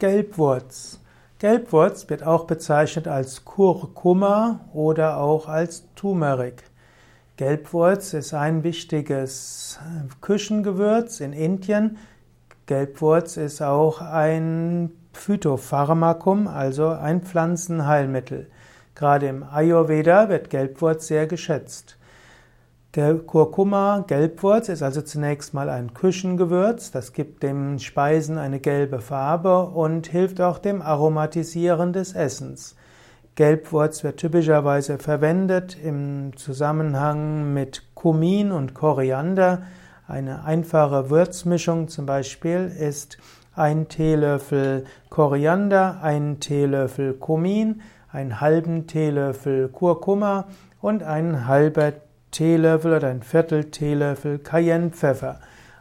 Gelbwurz. Gelbwurz wird auch bezeichnet als Kurkuma oder auch als Turmeric. Gelbwurz ist ein wichtiges Küchengewürz in Indien. Gelbwurz ist auch ein Phytopharmakum, also ein Pflanzenheilmittel. Gerade im Ayurveda wird Gelbwurz sehr geschätzt. Kurkuma, Gelbwurz, ist also zunächst mal ein Küchengewürz. Das gibt dem Speisen eine gelbe Farbe und hilft auch dem Aromatisieren des Essens. Gelbwurz wird typischerweise verwendet im Zusammenhang mit Kumin und Koriander. Eine einfache Würzmischung zum Beispiel ist ein Teelöffel Koriander, ein Teelöffel Kumin, einen halben Teelöffel Kurkuma und ein halber Teelöffel oder ein Viertel Teelöffel Cayennepfeffer.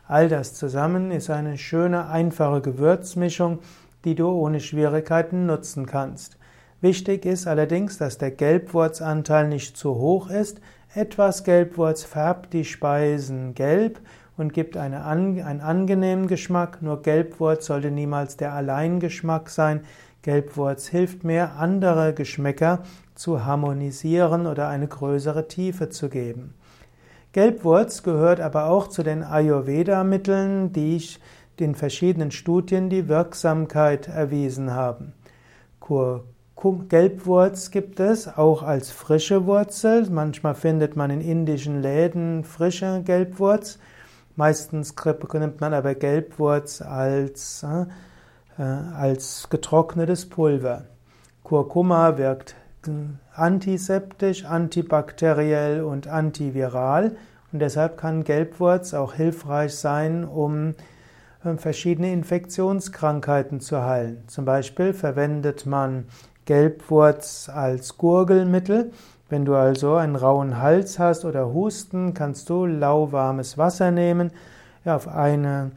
All das zusammen ist eine schöne, einfache Gewürzmischung, die du ohne Schwierigkeiten nutzen kannst. Wichtig ist allerdings, dass der Gelbwurzanteil nicht zu hoch ist. Etwas Gelbwurz färbt die Speisen gelb und gibt eine, einen angenehmen Geschmack. Nur Gelbwurz sollte niemals der Alleingeschmack sein. Gelbwurz hilft mehr, andere Geschmäcker zu harmonisieren oder eine größere Tiefe zu geben. Gelbwurz gehört aber auch zu den Ayurveda-Mitteln, die in verschiedenen Studien die Wirksamkeit erwiesen haben. Gelbwurz gibt es auch als frische Wurzel. Manchmal findet man in indischen Läden frische Gelbwurz. Meistens nimmt man aber Gelbwurz als äh, als getrocknetes Pulver. Kurkuma wirkt antiseptisch, antibakteriell und antiviral und deshalb kann Gelbwurz auch hilfreich sein, um äh, verschiedene Infektionskrankheiten zu heilen. Zum Beispiel verwendet man Gelbwurz als Gurgelmittel. Wenn du also einen rauen Hals hast oder Husten, kannst du lauwarmes Wasser nehmen, auf eine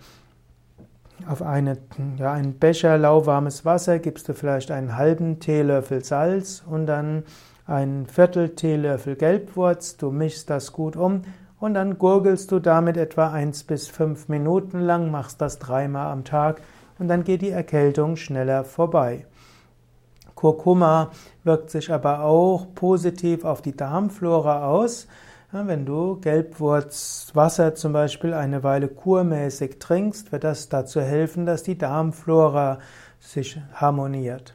auf eine, ja, einen Becher lauwarmes Wasser gibst du vielleicht einen halben Teelöffel Salz und dann ein Viertel Teelöffel Gelbwurz. Du mischst das gut um und dann gurgelst du damit etwa eins bis fünf Minuten lang, machst das dreimal am Tag und dann geht die Erkältung schneller vorbei. Kurkuma wirkt sich aber auch positiv auf die Darmflora aus. Wenn du Gelbwurzwasser zum Beispiel eine Weile kurmäßig trinkst, wird das dazu helfen, dass die Darmflora sich harmoniert.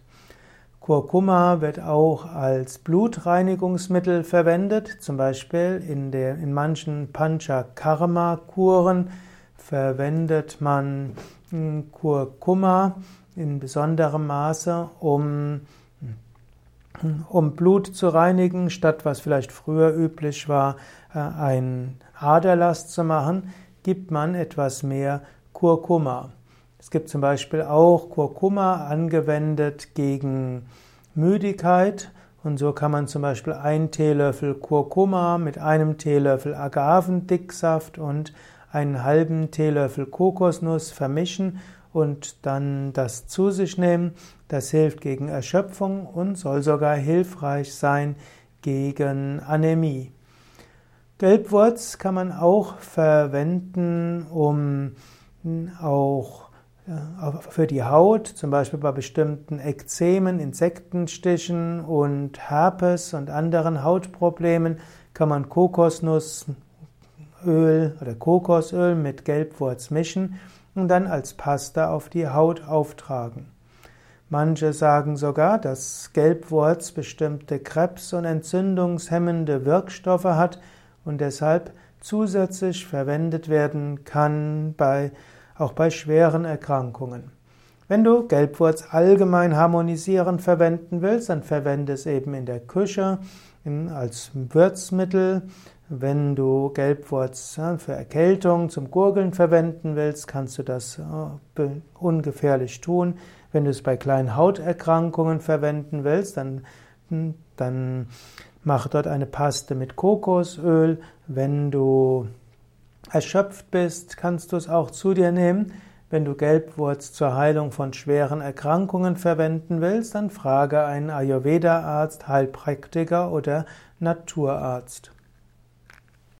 Kurkuma wird auch als Blutreinigungsmittel verwendet, zum Beispiel in, der, in manchen Panchakarma-Kuren verwendet man hm, Kurkuma in besonderem Maße, um um Blut zu reinigen, statt was vielleicht früher üblich war, äh, ein Aderlass zu machen, gibt man etwas mehr Kurkuma. Es gibt zum Beispiel auch Kurkuma angewendet gegen Müdigkeit und so kann man zum Beispiel einen Teelöffel Kurkuma mit einem Teelöffel Agavendicksaft und einen halben Teelöffel Kokosnuss vermischen und dann das zu sich nehmen. Das hilft gegen Erschöpfung und soll sogar hilfreich sein gegen Anämie. Gelbwurz kann man auch verwenden, um auch für die Haut, zum Beispiel bei bestimmten Ekzemen, Insektenstichen und Herpes und anderen Hautproblemen, kann man Kokosnussöl oder Kokosöl mit Gelbwurz mischen und dann als Pasta auf die Haut auftragen. Manche sagen sogar, dass Gelbwurz bestimmte Krebs- und entzündungshemmende Wirkstoffe hat und deshalb zusätzlich verwendet werden kann bei, auch bei schweren Erkrankungen. Wenn du Gelbwurz allgemein harmonisierend verwenden willst, dann verwende es eben in der Küche als Würzmittel, wenn du Gelbwurz für Erkältung zum Gurgeln verwenden willst, kannst du das äh, ungefährlich tun. Wenn du es bei kleinen Hauterkrankungen verwenden willst, dann, hm, dann mach dort eine Paste mit Kokosöl. Wenn du erschöpft bist, kannst du es auch zu dir nehmen. Wenn du Gelbwurz zur Heilung von schweren Erkrankungen verwenden willst, dann frage einen Ayurveda-Arzt, Heilpraktiker oder Naturarzt.